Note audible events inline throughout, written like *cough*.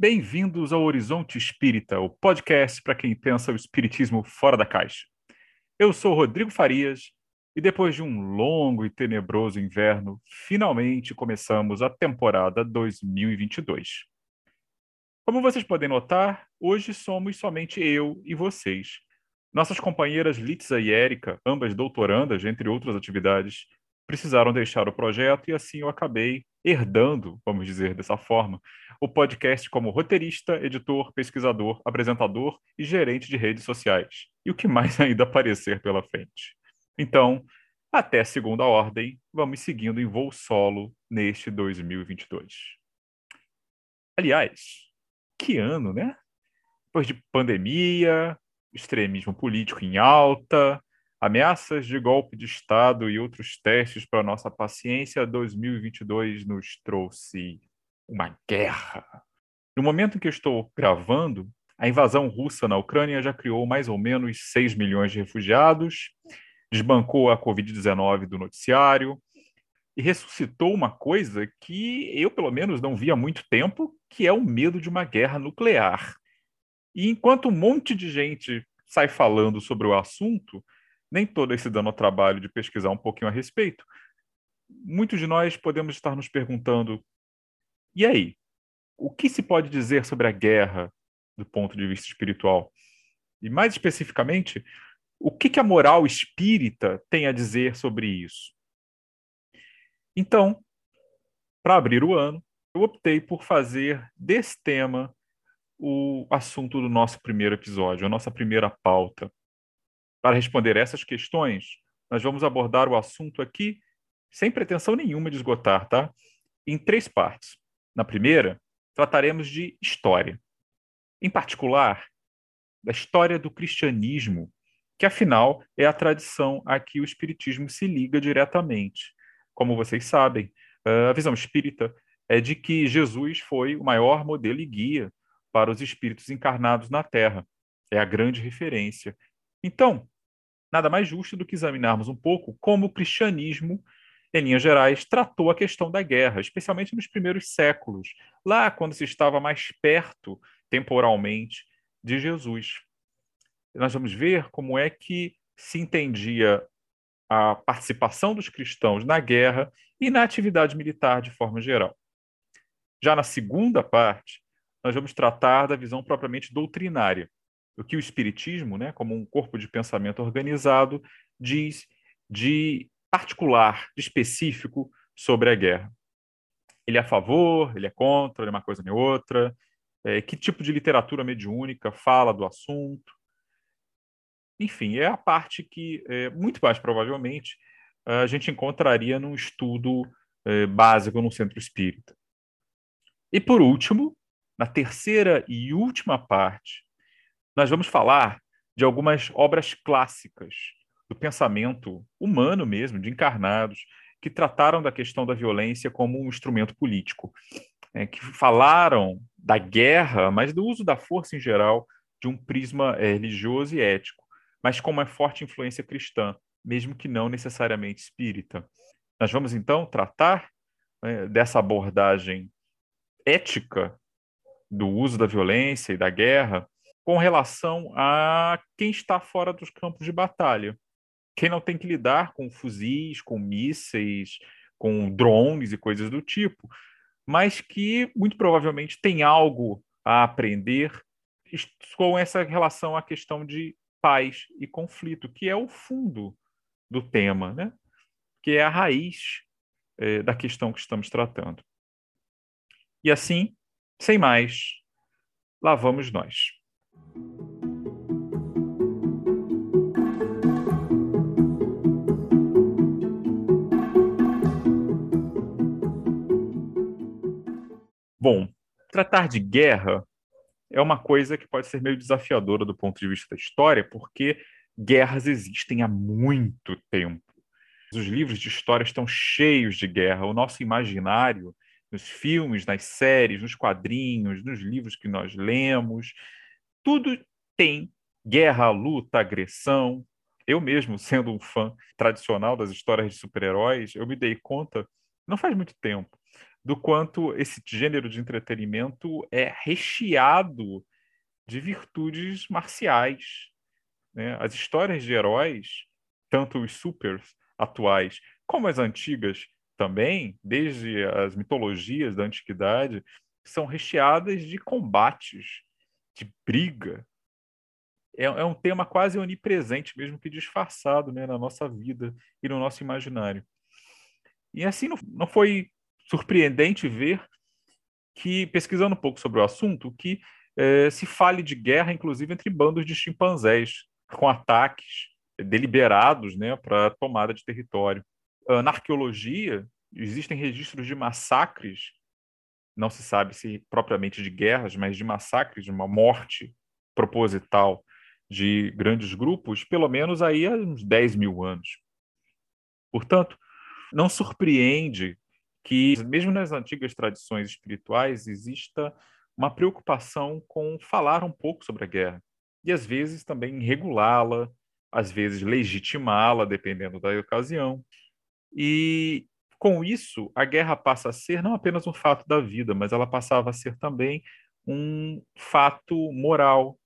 Bem-vindos ao Horizonte Espírita, o podcast para quem pensa o espiritismo fora da caixa. Eu sou Rodrigo Farias e depois de um longo e tenebroso inverno, finalmente começamos a temporada 2022. Como vocês podem notar, hoje somos somente eu e vocês. Nossas companheiras Litza e Érica, ambas doutorandas, entre outras atividades, precisaram deixar o projeto e assim eu acabei herdando, vamos dizer dessa forma, o podcast como roteirista, editor, pesquisador, apresentador e gerente de redes sociais. E o que mais *laughs* ainda aparecer pela frente. Então, até segunda ordem, vamos seguindo em voo solo neste 2022. Aliás, que ano, né? Depois de pandemia, extremismo político em alta, Ameaças de golpe de Estado e outros testes para nossa paciência, 2022 nos trouxe uma guerra. No momento em que estou gravando, a invasão russa na Ucrânia já criou mais ou menos 6 milhões de refugiados, desbancou a Covid-19 do noticiário e ressuscitou uma coisa que eu, pelo menos, não vi há muito tempo, que é o medo de uma guerra nuclear. E enquanto um monte de gente sai falando sobre o assunto, nem todas se dando ao trabalho de pesquisar um pouquinho a respeito, muitos de nós podemos estar nos perguntando: e aí? O que se pode dizer sobre a guerra do ponto de vista espiritual? E mais especificamente, o que, que a moral espírita tem a dizer sobre isso? Então, para abrir o ano, eu optei por fazer desse tema o assunto do nosso primeiro episódio, a nossa primeira pauta. Para responder essas questões, nós vamos abordar o assunto aqui sem pretensão nenhuma de esgotar, tá? Em três partes. Na primeira, trataremos de história. Em particular, da história do cristianismo, que afinal é a tradição a que o espiritismo se liga diretamente. Como vocês sabem, a visão espírita é de que Jesus foi o maior modelo e guia para os espíritos encarnados na Terra. É a grande referência. Então, nada mais justo do que examinarmos um pouco como o cristianismo, em linhas gerais, tratou a questão da guerra, especialmente nos primeiros séculos, lá quando se estava mais perto, temporalmente, de Jesus. Nós vamos ver como é que se entendia a participação dos cristãos na guerra e na atividade militar de forma geral. Já na segunda parte, nós vamos tratar da visão propriamente doutrinária, o que o Espiritismo, né, como um corpo de pensamento organizado, diz de particular, de específico sobre a guerra. Ele é a favor, ele é contra, ele é uma coisa nem outra, é, que tipo de literatura mediúnica fala do assunto. Enfim, é a parte que, é, muito mais provavelmente, a gente encontraria num estudo é, básico no centro espírita. E por último, na terceira e última parte, nós vamos falar de algumas obras clássicas do pensamento humano mesmo, de encarnados, que trataram da questão da violência como um instrumento político, é, que falaram da guerra, mas do uso da força em geral, de um prisma é, religioso e ético, mas com uma forte influência cristã, mesmo que não necessariamente espírita. Nós vamos então tratar é, dessa abordagem ética do uso da violência e da guerra com relação a quem está fora dos campos de batalha. Quem não tem que lidar com fuzis, com mísseis, com drones e coisas do tipo, mas que muito provavelmente tem algo a aprender com essa relação à questão de paz e conflito, que é o fundo do tema, né? que é a raiz é, da questão que estamos tratando. E assim, sem mais, lá vamos nós. Bom, tratar de guerra é uma coisa que pode ser meio desafiadora do ponto de vista da história, porque guerras existem há muito tempo. Os livros de história estão cheios de guerra. O nosso imaginário, nos filmes, nas séries, nos quadrinhos, nos livros que nós lemos, tudo tem guerra, luta, agressão. Eu mesmo, *laughs* sendo um fã tradicional das histórias de super-heróis, eu me dei conta, não faz muito tempo, do quanto esse gênero de entretenimento é recheado de virtudes marciais. Né? As histórias de heróis, tanto os supers atuais como as antigas também, desde as mitologias da antiguidade, são recheadas de combates, de briga. É, é um tema quase onipresente, mesmo que disfarçado né, na nossa vida e no nosso imaginário. E assim não, não foi surpreendente ver que, pesquisando um pouco sobre o assunto, que é, se fale de guerra, inclusive entre bandos de chimpanzés, com ataques deliberados né, para tomada de território. Na arqueologia, existem registros de massacres, não se sabe se propriamente de guerras, mas de massacres, de uma morte proposital de grandes grupos, pelo menos aí há uns 10 mil anos. Portanto, não surpreende que, mesmo nas antigas tradições espirituais, exista uma preocupação com falar um pouco sobre a guerra e, às vezes, também regulá-la, às vezes, legitimá-la, dependendo da ocasião. E, com isso, a guerra passa a ser não apenas um fato da vida, mas ela passava a ser também um fato moral,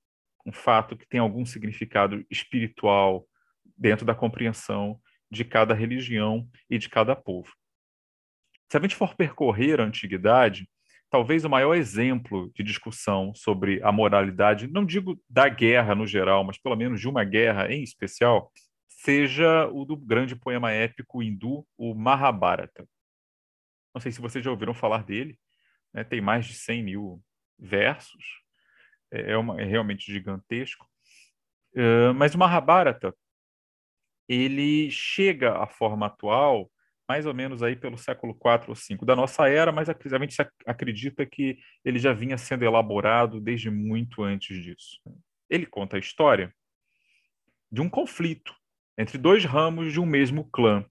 um fato que tem algum significado espiritual dentro da compreensão de cada religião e de cada povo. Se a gente for percorrer a antiguidade, talvez o maior exemplo de discussão sobre a moralidade, não digo da guerra no geral, mas pelo menos de uma guerra em especial, seja o do grande poema épico hindu, o Mahabharata. Não sei se vocês já ouviram falar dele, né? tem mais de 100 mil versos, é, é, uma, é realmente gigantesco. Uh, mas o Mahabharata, ele chega à forma atual mais ou menos aí pelo século IV ou V da nossa era, mas a gente acredita que ele já vinha sendo elaborado desde muito antes disso. Ele conta a história de um conflito entre dois ramos de um mesmo clã,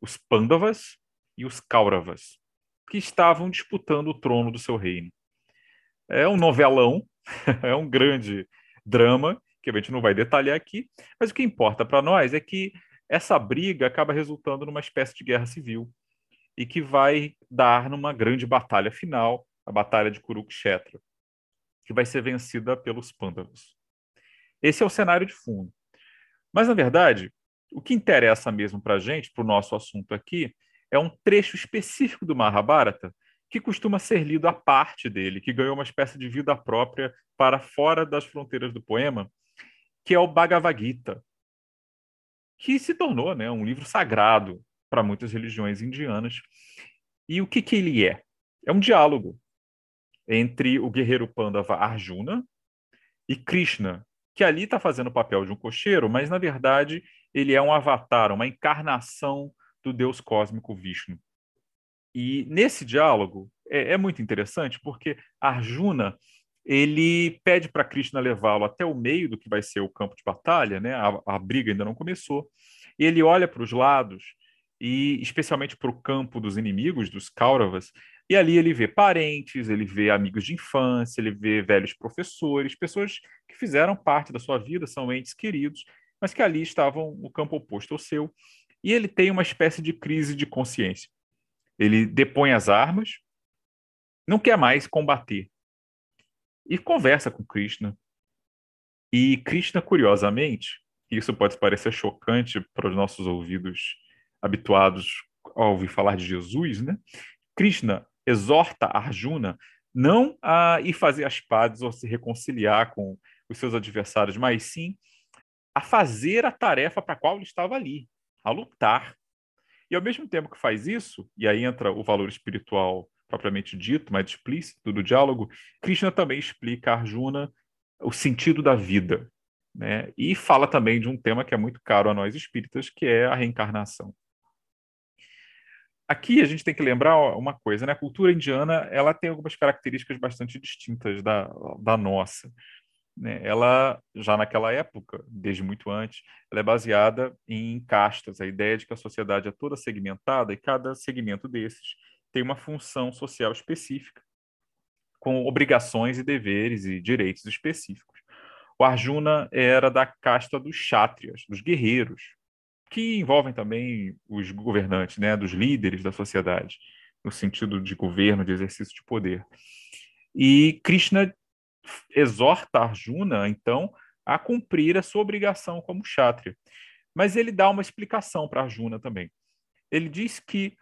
os Pandavas e os Kauravas, que estavam disputando o trono do seu reino. É um novelão, *laughs* é um grande drama, que a gente não vai detalhar aqui, mas o que importa para nós é que essa briga acaba resultando numa espécie de guerra civil e que vai dar numa grande batalha final, a Batalha de Kurukshetra, que vai ser vencida pelos Pandavas. Esse é o cenário de fundo. Mas, na verdade, o que interessa mesmo para a gente, para o nosso assunto aqui, é um trecho específico do Mahabharata que costuma ser lido à parte dele, que ganhou uma espécie de vida própria para fora das fronteiras do poema, que é o Bhagavad Gita, que se tornou né, um livro sagrado para muitas religiões indianas. E o que, que ele é? É um diálogo entre o guerreiro Pandava Arjuna e Krishna, que ali está fazendo o papel de um cocheiro, mas na verdade ele é um avatar, uma encarnação do deus cósmico Vishnu. E nesse diálogo é, é muito interessante porque Arjuna ele pede para Krishna levá-lo até o meio do que vai ser o campo de batalha, né? A, a briga ainda não começou. Ele olha para os lados e especialmente para o campo dos inimigos, dos Kauravas, e ali ele vê parentes, ele vê amigos de infância, ele vê velhos professores, pessoas que fizeram parte da sua vida, são entes queridos, mas que ali estavam no campo oposto ao seu. E ele tem uma espécie de crise de consciência. Ele depõe as armas, não quer mais combater, e conversa com Krishna. E Krishna, curiosamente, isso pode parecer chocante para os nossos ouvidos habituados a ouvir falar de Jesus, né? Krishna exorta Arjuna não a ir fazer as pazes ou se reconciliar com os seus adversários, mas sim a fazer a tarefa para a qual ele estava ali, a lutar. E ao mesmo tempo que faz isso, e aí entra o valor espiritual propriamente dito, mais explícito do diálogo, Krishna também explica a Arjuna o sentido da vida, né? E fala também de um tema que é muito caro a nós espíritas, que é a reencarnação. Aqui a gente tem que lembrar uma coisa, né? A cultura indiana ela tem algumas características bastante distintas da, da nossa. Né? Ela, já naquela época, desde muito antes, ela é baseada em castas, a ideia de que a sociedade é toda segmentada e cada segmento desses tem uma função social específica, com obrigações e deveres e direitos específicos. O Arjuna era da casta dos chátrias, dos guerreiros, que envolvem também os governantes, né, dos líderes da sociedade. no sentido de governo, de exercício de poder. E Krishna exorta Arjuna, então, a cumprir a sua obrigação como kshatriya. Mas ele dá uma explicação para Arjuna também. Ele diz que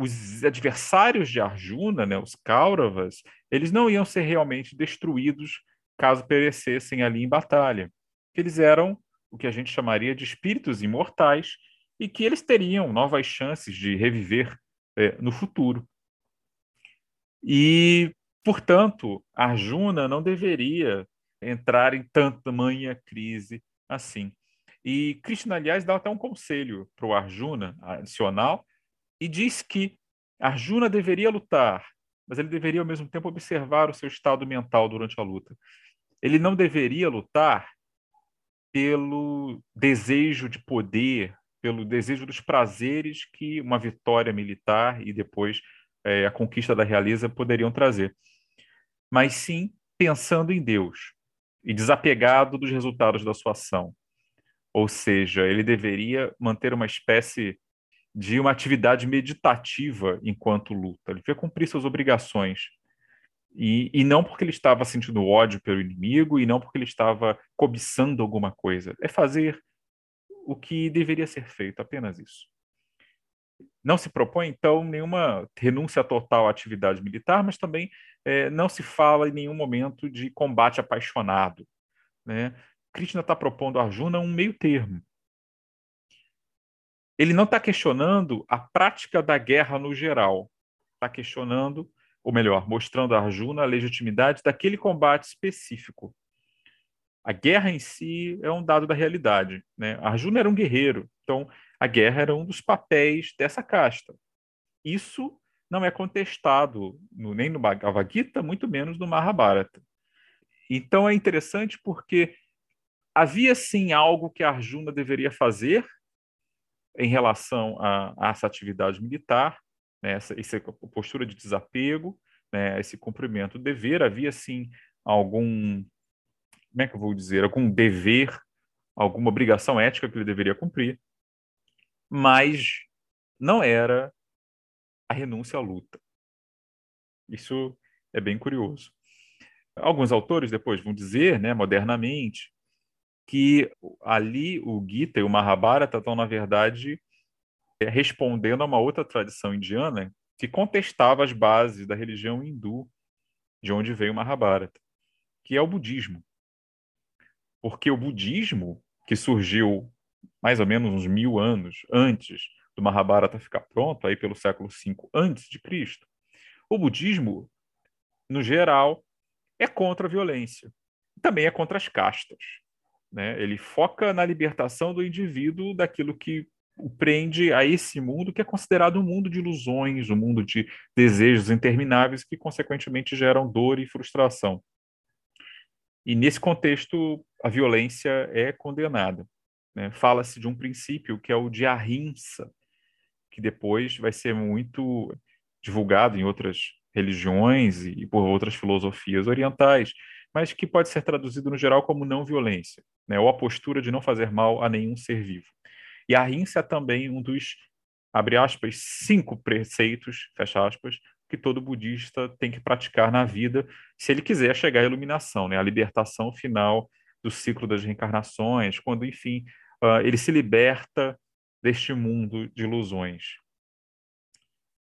os adversários de Arjuna, né, os Kauravas, eles não iam ser realmente destruídos caso perecessem ali em batalha. Eles eram o que a gente chamaria de espíritos imortais e que eles teriam novas chances de reviver é, no futuro. E, portanto, Arjuna não deveria entrar em tamanha crise assim. E Krishna, aliás, dá até um conselho para o Arjuna adicional e diz que Arjuna deveria lutar, mas ele deveria ao mesmo tempo observar o seu estado mental durante a luta. Ele não deveria lutar pelo desejo de poder, pelo desejo dos prazeres que uma vitória militar e depois é, a conquista da realeza poderiam trazer, mas sim pensando em Deus e desapegado dos resultados da sua ação. Ou seja, ele deveria manter uma espécie de uma atividade meditativa enquanto luta. Ele devia cumprir suas obrigações. E, e não porque ele estava sentindo ódio pelo inimigo e não porque ele estava cobiçando alguma coisa. É fazer o que deveria ser feito, apenas isso. Não se propõe, então, nenhuma renúncia total à atividade militar, mas também é, não se fala em nenhum momento de combate apaixonado. Né? Krishna está propondo a Arjuna um meio termo. Ele não está questionando a prática da guerra no geral, está questionando, ou melhor, mostrando a Arjuna a legitimidade daquele combate específico. A guerra em si é um dado da realidade. Né? Arjuna era um guerreiro, então a guerra era um dos papéis dessa casta. Isso não é contestado no, nem no Bhagavad Gita, muito menos no Mahabharata. Então é interessante porque havia sim algo que Arjuna deveria fazer em relação a, a essa atividade militar, né, essa, essa postura de desapego, né, esse cumprimento do dever, havia sim algum, como é que eu vou dizer, algum dever, alguma obrigação ética que ele deveria cumprir, mas não era a renúncia à luta. Isso é bem curioso. Alguns autores depois vão dizer, né, modernamente, que ali o Gita e o Mahabharata estão, na verdade, é, respondendo a uma outra tradição indiana que contestava as bases da religião hindu, de onde veio o Mahabharata, que é o budismo. Porque o budismo, que surgiu mais ou menos uns mil anos antes do Mahabharata ficar pronto, aí pelo século V antes de Cristo, o budismo, no geral, é contra a violência. Também é contra as castas. Né? Ele foca na libertação do indivíduo daquilo que o prende a esse mundo que é considerado um mundo de ilusões, um mundo de desejos intermináveis que, consequentemente, geram dor e frustração. E nesse contexto, a violência é condenada. Né? Fala-se de um princípio que é o de ahimsa, que depois vai ser muito divulgado em outras religiões e por outras filosofias orientais, mas que pode ser traduzido no geral como não violência, né? ou a postura de não fazer mal a nenhum ser vivo. E a rinça é também um dos, abre aspas, cinco preceitos, fecha aspas, que todo budista tem que praticar na vida se ele quiser chegar à iluminação, né? a libertação final do ciclo das reencarnações, quando, enfim, uh, ele se liberta deste mundo de ilusões.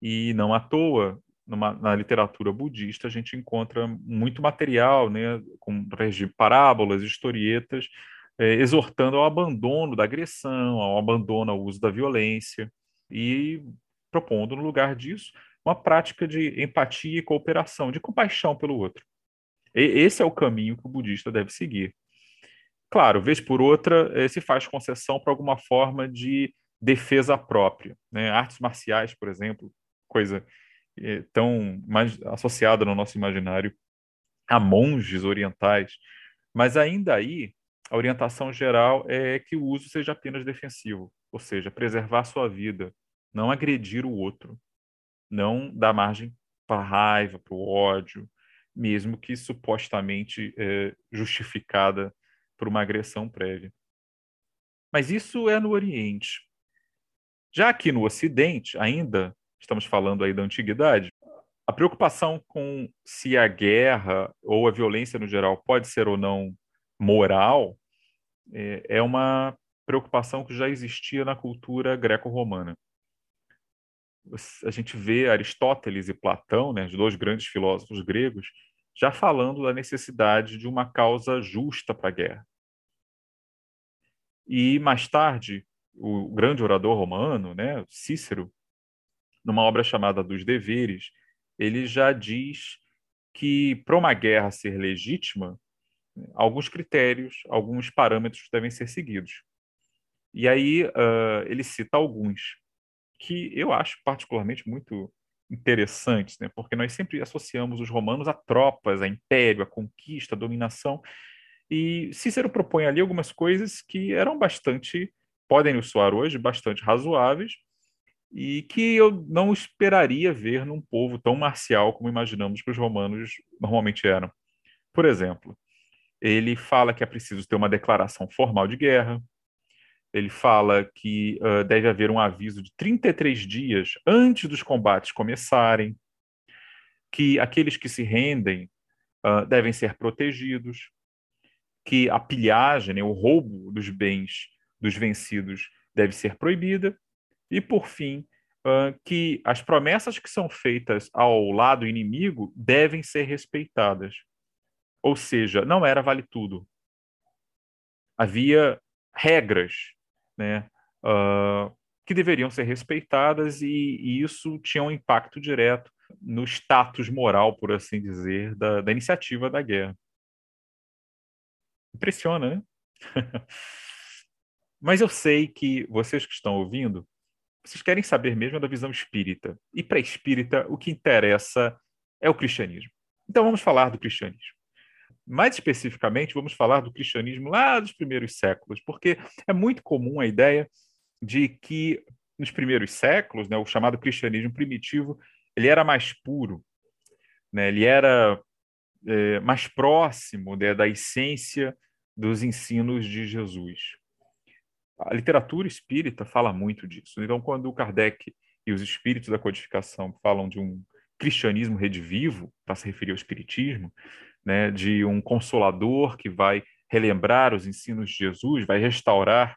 E não à toa, numa, na literatura budista, a gente encontra muito material, né, com de parábolas, historietas, é, exortando ao abandono da agressão, ao abandono ao uso da violência e propondo, no lugar disso, uma prática de empatia e cooperação, de compaixão pelo outro. E, esse é o caminho que o budista deve seguir. Claro, vez por outra, eh, se faz concessão para alguma forma de defesa própria. Né? Artes marciais, por exemplo, coisa é, tão mais associada no nosso imaginário a monges orientais, mas ainda aí a orientação geral é que o uso seja apenas defensivo, ou seja, preservar sua vida, não agredir o outro, não dar margem para a raiva, para o ódio, mesmo que supostamente é, justificada por uma agressão prévia. Mas isso é no Oriente. Já aqui no Ocidente, ainda estamos falando aí da antiguidade, a preocupação com se a guerra ou a violência no geral pode ser ou não moral é, é uma preocupação que já existia na cultura greco-romana. A gente vê Aristóteles e Platão, né, os dois grandes filósofos gregos, já falando da necessidade de uma causa justa para a guerra. E mais tarde, o grande orador romano, né, Cícero, numa obra chamada Dos Deveres, ele já diz que para uma guerra ser legítima, alguns critérios, alguns parâmetros devem ser seguidos. E aí uh, ele cita alguns que eu acho particularmente muito interessantes, né? porque nós sempre associamos os romanos a tropas, a império, a conquista, a dominação, e Cícero propõe ali algumas coisas que eram bastante, podem nos soar hoje, bastante razoáveis, e que eu não esperaria ver num povo tão marcial como imaginamos que os romanos normalmente eram. Por exemplo, ele fala que é preciso ter uma declaração formal de guerra, ele fala que uh, deve haver um aviso de 33 dias antes dos combates começarem, que aqueles que se rendem uh, devem ser protegidos, que a pilhagem, né, o roubo dos bens dos vencidos deve ser proibida, e, por fim, uh, que as promessas que são feitas ao lado inimigo devem ser respeitadas. Ou seja, não era vale tudo. Havia regras né, uh, que deveriam ser respeitadas e, e, isso tinha um impacto direto no status moral, por assim dizer, da, da iniciativa da guerra. Impressiona, né? *laughs* Mas eu sei que vocês que estão ouvindo vocês querem saber mesmo da visão espírita. E para espírita, o que interessa é o cristianismo. Então vamos falar do cristianismo. Mais especificamente, vamos falar do cristianismo lá dos primeiros séculos, porque é muito comum a ideia de que nos primeiros séculos, né, o chamado cristianismo primitivo, ele era mais puro, né, ele era é, mais próximo né, da essência dos ensinos de Jesus. A literatura espírita fala muito disso. Então, quando o Kardec e os espíritos da codificação falam de um cristianismo redivivo, para se referir ao espiritismo, né, de um consolador que vai relembrar os ensinos de Jesus, vai restaurar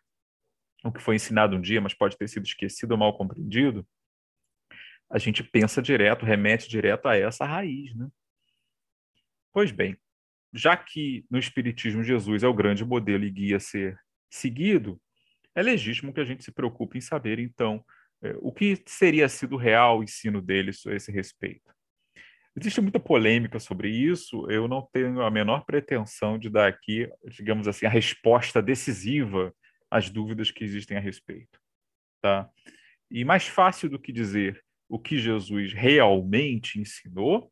o que foi ensinado um dia, mas pode ter sido esquecido ou mal compreendido, a gente pensa direto, remete direto a essa raiz, né? Pois bem, já que no Espiritismo Jesus é o grande modelo e guia a ser seguido, é legítimo que a gente se preocupe em saber, então, é, o que teria sido real o ensino deles a esse respeito. Existe muita polêmica sobre isso, eu não tenho a menor pretensão de dar aqui, digamos assim, a resposta decisiva às dúvidas que existem a respeito. Tá? E mais fácil do que dizer o que Jesus realmente ensinou,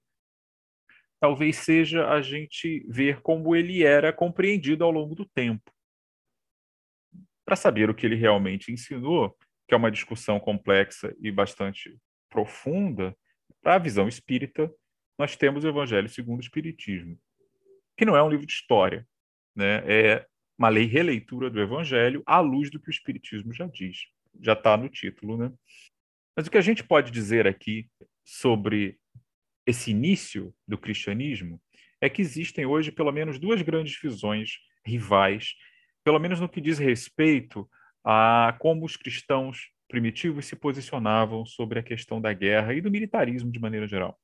talvez seja a gente ver como ele era compreendido ao longo do tempo para saber o que ele realmente ensinou, que é uma discussão complexa e bastante profunda, para a visão espírita, nós temos o Evangelho segundo o Espiritismo, que não é um livro de história, né? é uma lei releitura do Evangelho à luz do que o Espiritismo já diz. Já está no título. Né? Mas o que a gente pode dizer aqui sobre esse início do cristianismo é que existem hoje pelo menos duas grandes visões rivais pelo menos no que diz respeito a como os cristãos primitivos se posicionavam sobre a questão da guerra e do militarismo de maneira geral.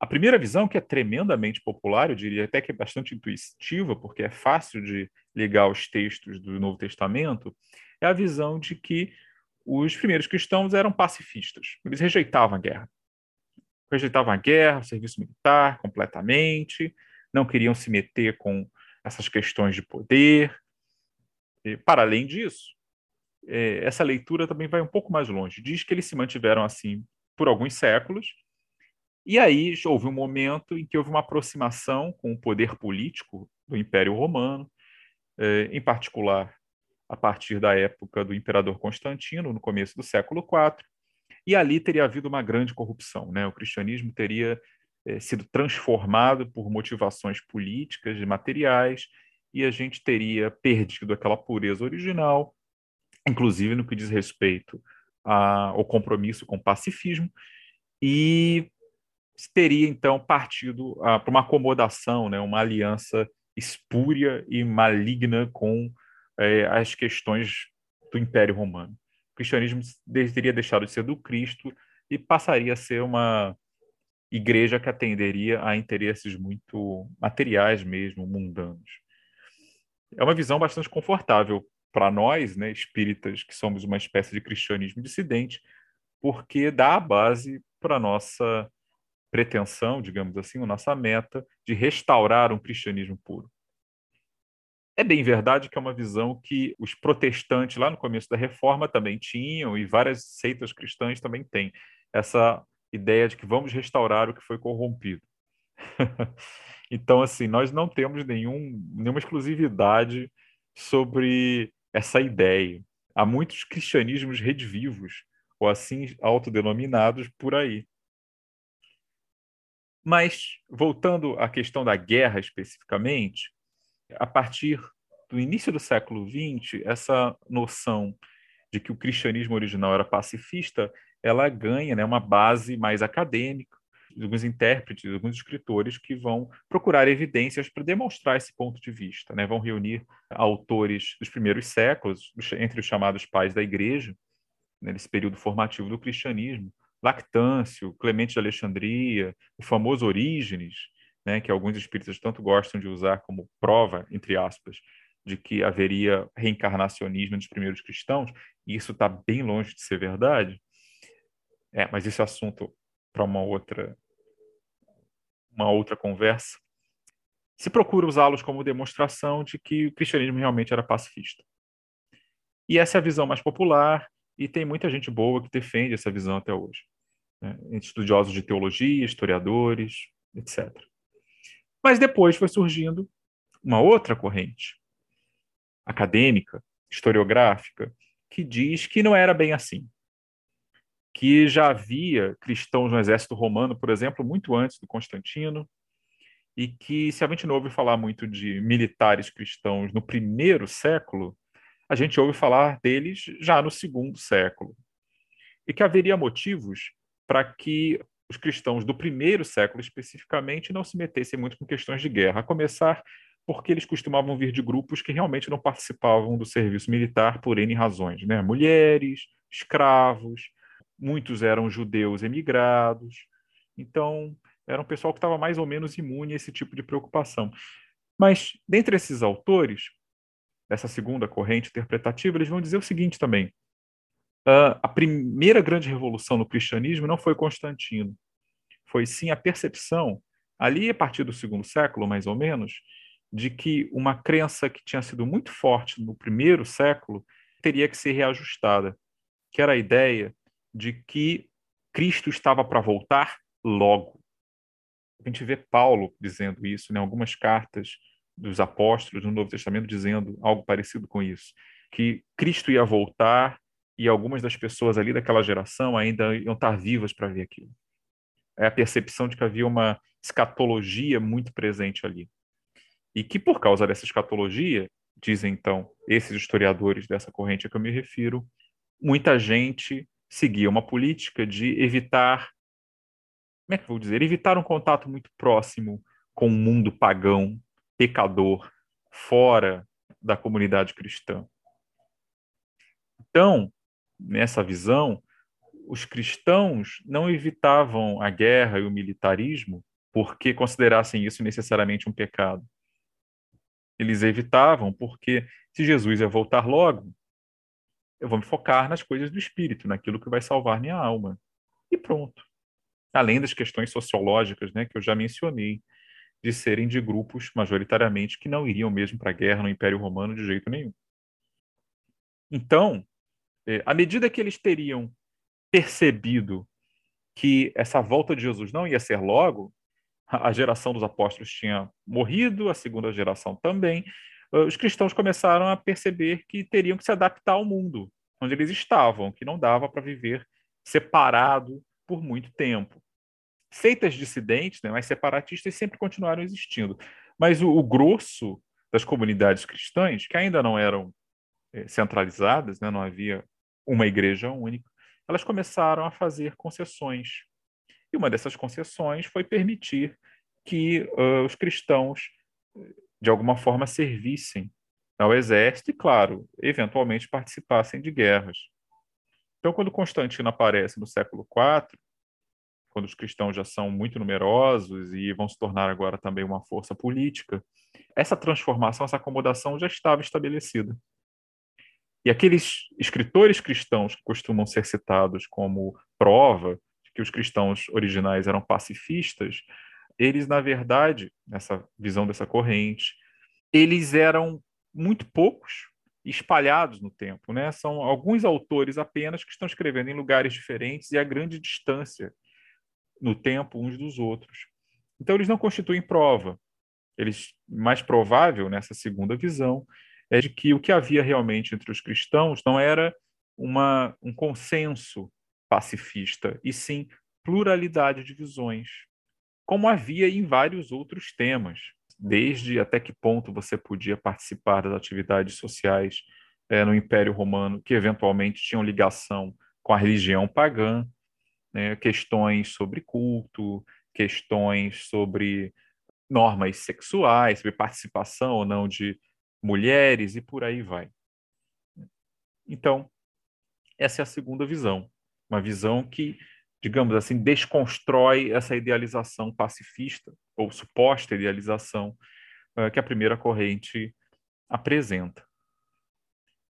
A primeira visão, que é tremendamente popular, eu diria até que é bastante intuitiva, porque é fácil de ligar os textos do Novo Testamento, é a visão de que os primeiros cristãos eram pacifistas. Eles rejeitavam a guerra. Rejeitavam a guerra, o serviço militar completamente, não queriam se meter com essas questões de poder. E, para além disso, é, essa leitura também vai um pouco mais longe. Diz que eles se mantiveram assim por alguns séculos, e aí houve um momento em que houve uma aproximação com o poder político do Império Romano, é, em particular a partir da época do imperador Constantino, no começo do século IV, e ali teria havido uma grande corrupção. Né? O cristianismo teria é, sido transformado por motivações políticas e materiais, e a gente teria perdido aquela pureza original, inclusive no que diz respeito a, o compromisso com o pacifismo e teria então partido para uma acomodação, né, uma aliança espúria e maligna com eh, as questões do Império Romano. O cristianismo teria deixado de ser do Cristo e passaria a ser uma igreja que atenderia a interesses muito materiais mesmo, mundanos. É uma visão bastante confortável para nós, né, espíritas, que somos uma espécie de cristianismo dissidente, porque dá a base para nossa pretensão, digamos assim, a nossa meta de restaurar um cristianismo puro. É bem verdade que é uma visão que os protestantes, lá no começo da reforma, também tinham, e várias seitas cristãs também têm, essa ideia de que vamos restaurar o que foi corrompido. *laughs* então, assim, nós não temos nenhum, nenhuma exclusividade sobre essa ideia. Há muitos cristianismos redivivos, ou assim autodenominados, por aí. Mas, voltando à questão da guerra especificamente, a partir do início do século XX, essa noção de que o cristianismo original era pacifista, ela ganha né, uma base mais acadêmica, alguns intérpretes, alguns escritores que vão procurar evidências para demonstrar esse ponto de vista. Né? Vão reunir autores dos primeiros séculos, entre os chamados pais da igreja, né, nesse período formativo do cristianismo, Lactâncio, Clemente de Alexandria, o famoso Orígenes, né, que alguns espíritas tanto gostam de usar como prova, entre aspas, de que haveria reencarnacionismo dos primeiros cristãos, e isso está bem longe de ser verdade. É, mas esse assunto para uma outra uma outra conversa. Se procura usá-los como demonstração de que o cristianismo realmente era pacifista. E essa é a visão mais popular, e tem muita gente boa que defende essa visão até hoje. Né? Estudiosos de teologia, historiadores, etc. Mas depois foi surgindo uma outra corrente acadêmica, historiográfica, que diz que não era bem assim. Que já havia cristãos no exército romano, por exemplo, muito antes do Constantino, e que, se a gente não ouve falar muito de militares cristãos no primeiro século, a gente ouve falar deles já no segundo século. E que haveria motivos para que os cristãos do primeiro século, especificamente, não se metessem muito com questões de guerra, a começar porque eles costumavam vir de grupos que realmente não participavam do serviço militar por N razões, né? Mulheres, escravos, muitos eram judeus emigrados, então era um pessoal que estava mais ou menos imune a esse tipo de preocupação. Mas, dentre esses autores, dessa segunda corrente interpretativa, eles vão dizer o seguinte também: uh, a primeira grande revolução no cristianismo não foi Constantino, foi sim a percepção, ali a partir do segundo século, mais ou menos, de que uma crença que tinha sido muito forte no primeiro século teria que ser reajustada, que era a ideia de que Cristo estava para voltar logo. A gente vê Paulo dizendo isso em né? algumas cartas dos apóstolos no Novo Testamento dizendo algo parecido com isso, que Cristo ia voltar e algumas das pessoas ali daquela geração ainda iam estar vivas para ver aquilo. É a percepção de que havia uma escatologia muito presente ali. E que por causa dessa escatologia, dizem então esses historiadores dessa corrente a que eu me refiro, muita gente seguia uma política de evitar, como é que eu vou dizer, evitar um contato muito próximo com o mundo pagão pecador fora da comunidade cristã. Então, nessa visão, os cristãos não evitavam a guerra e o militarismo porque considerassem isso necessariamente um pecado. Eles evitavam porque, se Jesus ia voltar logo, eu vou me focar nas coisas do espírito, naquilo que vai salvar minha alma. E pronto. Além das questões sociológicas, né, que eu já mencionei, de serem de grupos, majoritariamente, que não iriam mesmo para a guerra no Império Romano de jeito nenhum. Então, é, à medida que eles teriam percebido que essa volta de Jesus não ia ser logo, a geração dos apóstolos tinha morrido, a segunda geração também, os cristãos começaram a perceber que teriam que se adaptar ao mundo onde eles estavam, que não dava para viver separado por muito tempo. Seitas dissidentes, né, mas separatistas, sempre continuaram existindo. Mas o, o grosso das comunidades cristãs, que ainda não eram é, centralizadas, né, não havia uma igreja única, elas começaram a fazer concessões. E uma dessas concessões foi permitir que uh, os cristãos, de alguma forma, servissem ao exército e, claro, eventualmente participassem de guerras. Então, quando Constantino aparece no século IV, quando os cristãos já são muito numerosos e vão se tornar agora também uma força política, essa transformação, essa acomodação já estava estabelecida. E aqueles escritores cristãos que costumam ser citados como prova de que os cristãos originais eram pacifistas, eles, na verdade, nessa visão dessa corrente, eles eram muito poucos espalhados no tempo, né? São alguns autores apenas que estão escrevendo em lugares diferentes e a grande distância no tempo uns dos outros. Então eles não constituem prova. Eles mais provável nessa segunda visão é de que o que havia realmente entre os cristãos não era uma, um consenso pacifista, e sim pluralidade de visões, como havia em vários outros temas desde até que ponto você podia participar das atividades sociais é, no Império Romano, que eventualmente tinham ligação com a religião pagã, né, questões sobre culto, questões sobre normas sexuais, sobre participação ou não de mulheres e por aí vai. Então, essa é a segunda visão, uma visão que digamos assim, desconstrói essa idealização pacifista, ou suposta idealização, uh, que a primeira corrente apresenta.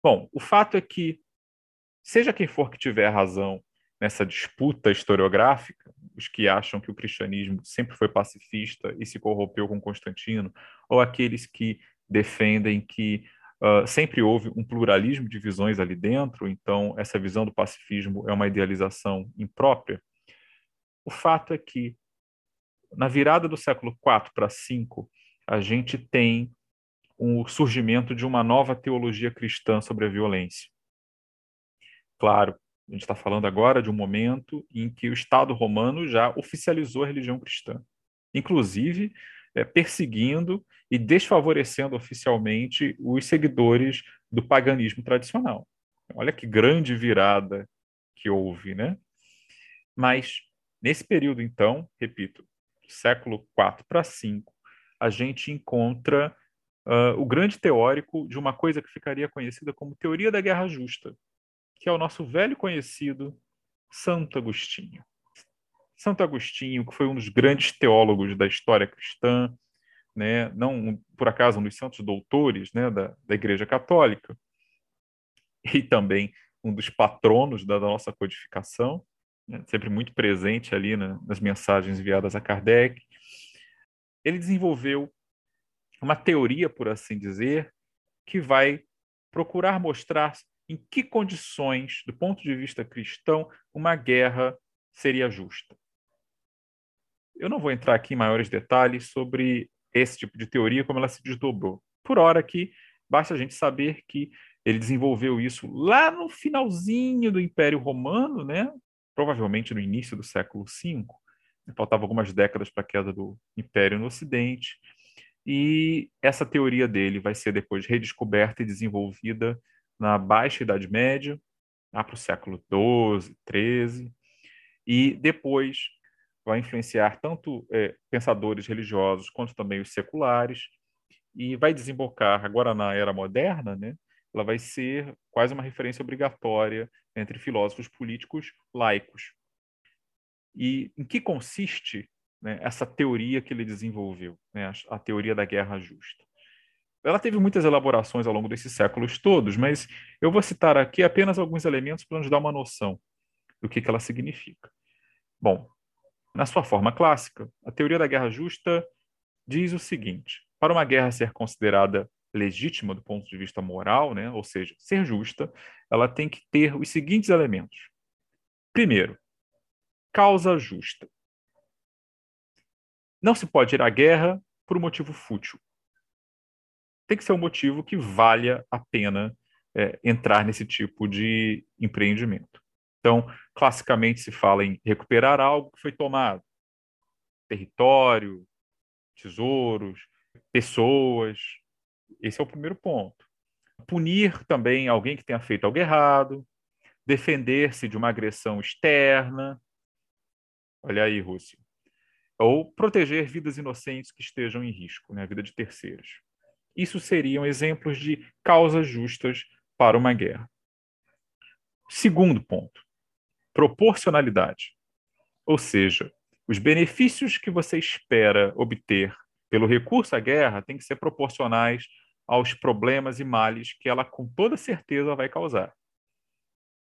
Bom, o fato é que, seja quem for que tiver razão nessa disputa historiográfica, os que acham que o cristianismo sempre foi pacifista e se corrompeu com Constantino, ou aqueles que defendem que uh, sempre houve um pluralismo de visões ali dentro, então essa visão do pacifismo é uma idealização imprópria. O fato é que, na virada do século IV para V, a gente tem o surgimento de uma nova teologia cristã sobre a violência. Claro, a gente está falando agora de um momento em que o Estado romano já oficializou a religião cristã, inclusive é, perseguindo e desfavorecendo oficialmente os seguidores do paganismo tradicional. Olha que grande virada que houve, né? Mas nesse período, então, repito, século IV para V, a gente encontra uh, o grande teórico de uma coisa que ficaria conhecida como teoria da guerra justa, que é o nosso velho conhecido Santo Agostinho. Santo Agostinho, que foi um dos grandes teólogos da história cristã, né, não por acaso um dos santos doutores né, da, da Igreja Católica, e também um dos patronos da, da nossa codificação, né, sempre muito presente ali na, nas mensagens enviadas a Kardec. Ele desenvolveu uma teoria, por assim dizer, que vai procurar mostrar em que condições, do ponto de vista cristão, uma guerra seria justa. Eu não vou entrar aqui em maiores detalhes sobre esse tipo de teoria, como ela se desdobrou. Por hora aqui, basta a gente saber que ele desenvolveu isso lá no finalzinho do Império Romano, né? provavelmente no início do século V. Faltavam algumas décadas para a queda do Império no Ocidente. E essa teoria dele vai ser depois redescoberta e desenvolvida na Baixa Idade Média, lá para o século XII, XIII, e depois vai influenciar tanto é, pensadores religiosos quanto também os seculares e vai desembocar agora na era moderna, né? Ela vai ser quase uma referência obrigatória entre filósofos políticos laicos. E em que consiste né, essa teoria que ele desenvolveu, né, a, teoria da guerra justa? Ela teve muitas elaborações ao longo desses séculos todos, mas eu vou citar aqui apenas alguns elementos para nos dar uma noção do que, que ela significa. Bom, na sua forma clássica, a teoria da guerra justa diz o seguinte: para uma guerra ser considerada legítima do ponto de vista moral, né, ou seja, ser justa, ela tem que ter os seguintes elementos. Primeiro, causa justa. Não se pode ir à guerra por um motivo fútil. Tem que ser um motivo que valha a pena é, entrar nesse tipo de empreendimento. Então, classicamente se fala em recuperar algo que foi tomado: território, tesouros, pessoas. Esse é o primeiro ponto. Punir também alguém que tenha feito algo errado, defender-se de uma agressão externa. Olha aí, Rússia. Ou proteger vidas inocentes que estejam em risco, né, a vida de terceiros. Isso seriam exemplos de causas justas para uma guerra. Segundo ponto, proporcionalidade. Ou seja, os benefícios que você espera obter pelo recurso à guerra têm que ser proporcionais aos problemas e males que ela com toda certeza vai causar.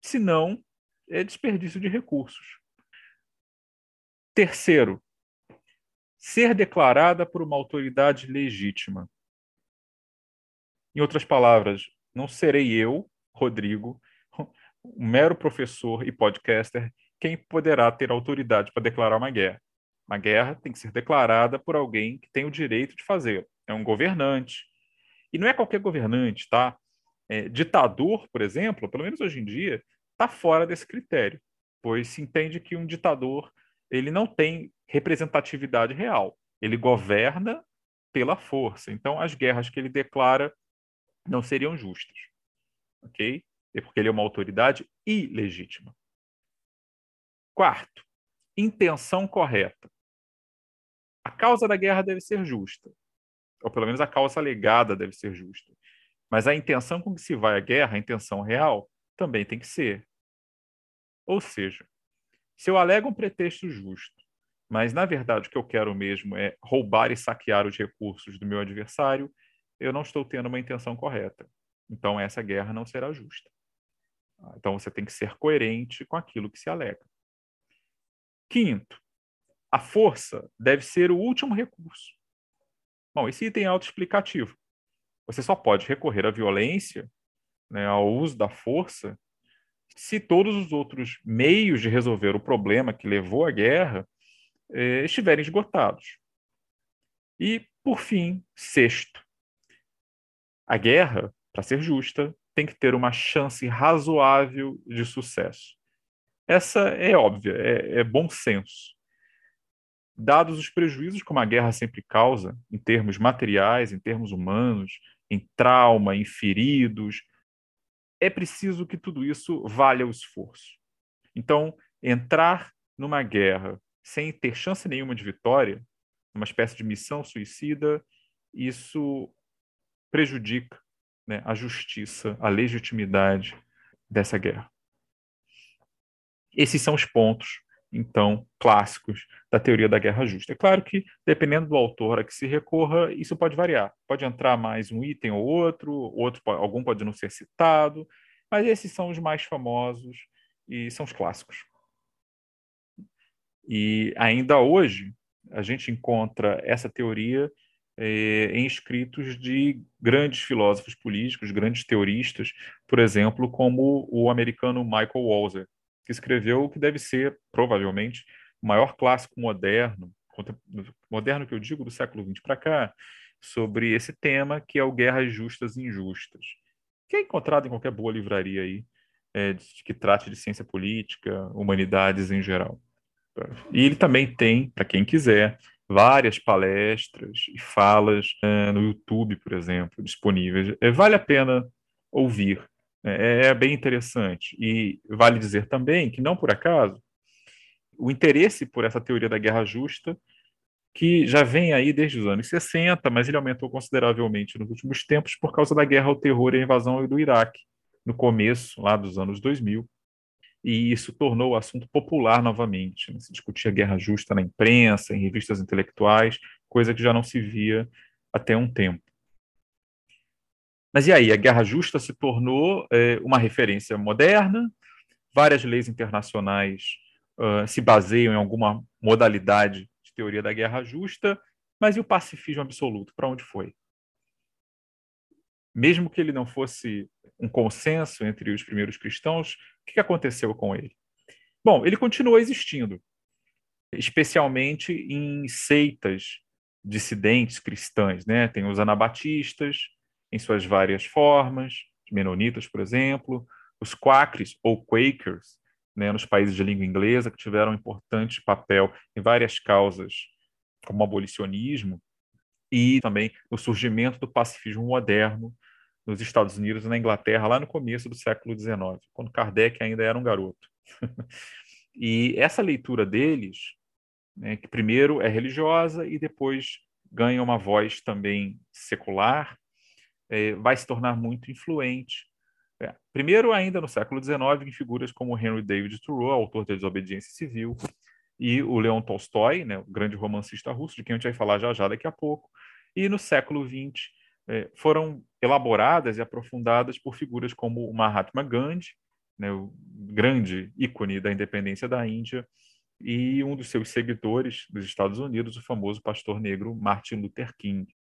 Senão, é desperdício de recursos. Terceiro, ser declarada por uma autoridade legítima. Em outras palavras, não serei eu, Rodrigo, um mero professor e podcaster, quem poderá ter autoridade para declarar uma guerra. Uma guerra tem que ser declarada por alguém que tem o direito de fazer. É um governante. E não é qualquer governante, tá? É, ditador, por exemplo, pelo menos hoje em dia, está fora desse critério, pois se entende que um ditador ele não tem representatividade real. Ele governa pela força. Então, as guerras que ele declara não seriam justas. Ok? É porque ele é uma autoridade ilegítima. Quarto, intenção correta. A causa da guerra deve ser justa, ou pelo menos a causa alegada deve ser justa. Mas a intenção com que se vai à guerra, a intenção real, também tem que ser. Ou seja, se eu alego um pretexto justo, mas na verdade o que eu quero mesmo é roubar e saquear os recursos do meu adversário, eu não estou tendo uma intenção correta. Então essa guerra não será justa. Então você tem que ser coerente com aquilo que se alega. Quinto, a força deve ser o último recurso. Bom, esse item é autoexplicativo. Você só pode recorrer à violência, né, ao uso da força, se todos os outros meios de resolver o problema que levou à guerra eh, estiverem esgotados. E, por fim, sexto, a guerra, para ser justa, tem que ter uma chance razoável de sucesso. Essa é óbvia, é, é bom senso. Dados os prejuízos que uma guerra sempre causa, em termos materiais, em termos humanos, em trauma, em feridos, é preciso que tudo isso valha o esforço. Então, entrar numa guerra sem ter chance nenhuma de vitória, uma espécie de missão suicida, isso prejudica né, a justiça, a legitimidade dessa guerra. Esses são os pontos, então, clássicos da teoria da guerra justa. É claro que, dependendo do autor a que se recorra, isso pode variar. Pode entrar mais um item ou outro, outro algum pode não ser citado, mas esses são os mais famosos e são os clássicos. E ainda hoje, a gente encontra essa teoria eh, em escritos de grandes filósofos políticos, grandes teoristas, por exemplo, como o americano Michael Walzer, que escreveu o que deve ser, provavelmente, o maior clássico moderno, moderno que eu digo do século XX para cá, sobre esse tema, que é o Guerras Justas e Injustas, que é encontrado em qualquer boa livraria aí, é, que trate de ciência política, humanidades em geral. E ele também tem, para quem quiser, várias palestras e falas é, no YouTube, por exemplo, disponíveis. É, vale a pena ouvir. É, é bem interessante. E vale dizer também que, não por acaso, o interesse por essa teoria da guerra justa, que já vem aí desde os anos 60, mas ele aumentou consideravelmente nos últimos tempos por causa da guerra ao terror e a invasão do Iraque, no começo lá dos anos 2000, e isso tornou o assunto popular novamente. Né? Se discutia guerra justa na imprensa, em revistas intelectuais, coisa que já não se via até um tempo. Mas e aí? A guerra justa se tornou é, uma referência moderna, várias leis internacionais uh, se baseiam em alguma modalidade de teoria da guerra justa, mas e o pacifismo absoluto? Para onde foi? Mesmo que ele não fosse um consenso entre os primeiros cristãos, o que aconteceu com ele? Bom, ele continuou existindo, especialmente em seitas dissidentes cristãs, né? Tem os anabatistas em suas várias formas, os menonitas, por exemplo, os quakers ou quakers, né, nos países de língua inglesa, que tiveram um importante papel em várias causas, como o abolicionismo, e também o surgimento do pacifismo moderno nos Estados Unidos e na Inglaterra, lá no começo do século XIX, quando Kardec ainda era um garoto. *laughs* e essa leitura deles, né, que primeiro é religiosa e depois ganha uma voz também secular, é, vai se tornar muito influente. É, primeiro, ainda no século XIX, em figuras como Henry David Thoreau, autor da Desobediência Civil, e o Leon Tolstói, né, o grande romancista russo, de quem a gente vai falar já já daqui a pouco. E no século XX foram elaboradas e aprofundadas por figuras como o Mahatma Gandhi, né, o grande ícone da independência da Índia, e um dos seus seguidores dos Estados Unidos, o famoso pastor negro Martin Luther King.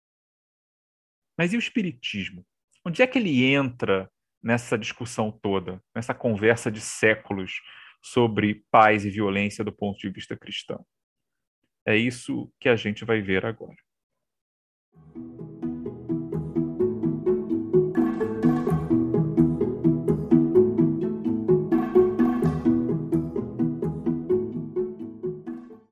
Mas e o Espiritismo? Onde é que ele entra nessa discussão toda, nessa conversa de séculos sobre paz e violência do ponto de vista cristão? É isso que a gente vai ver agora.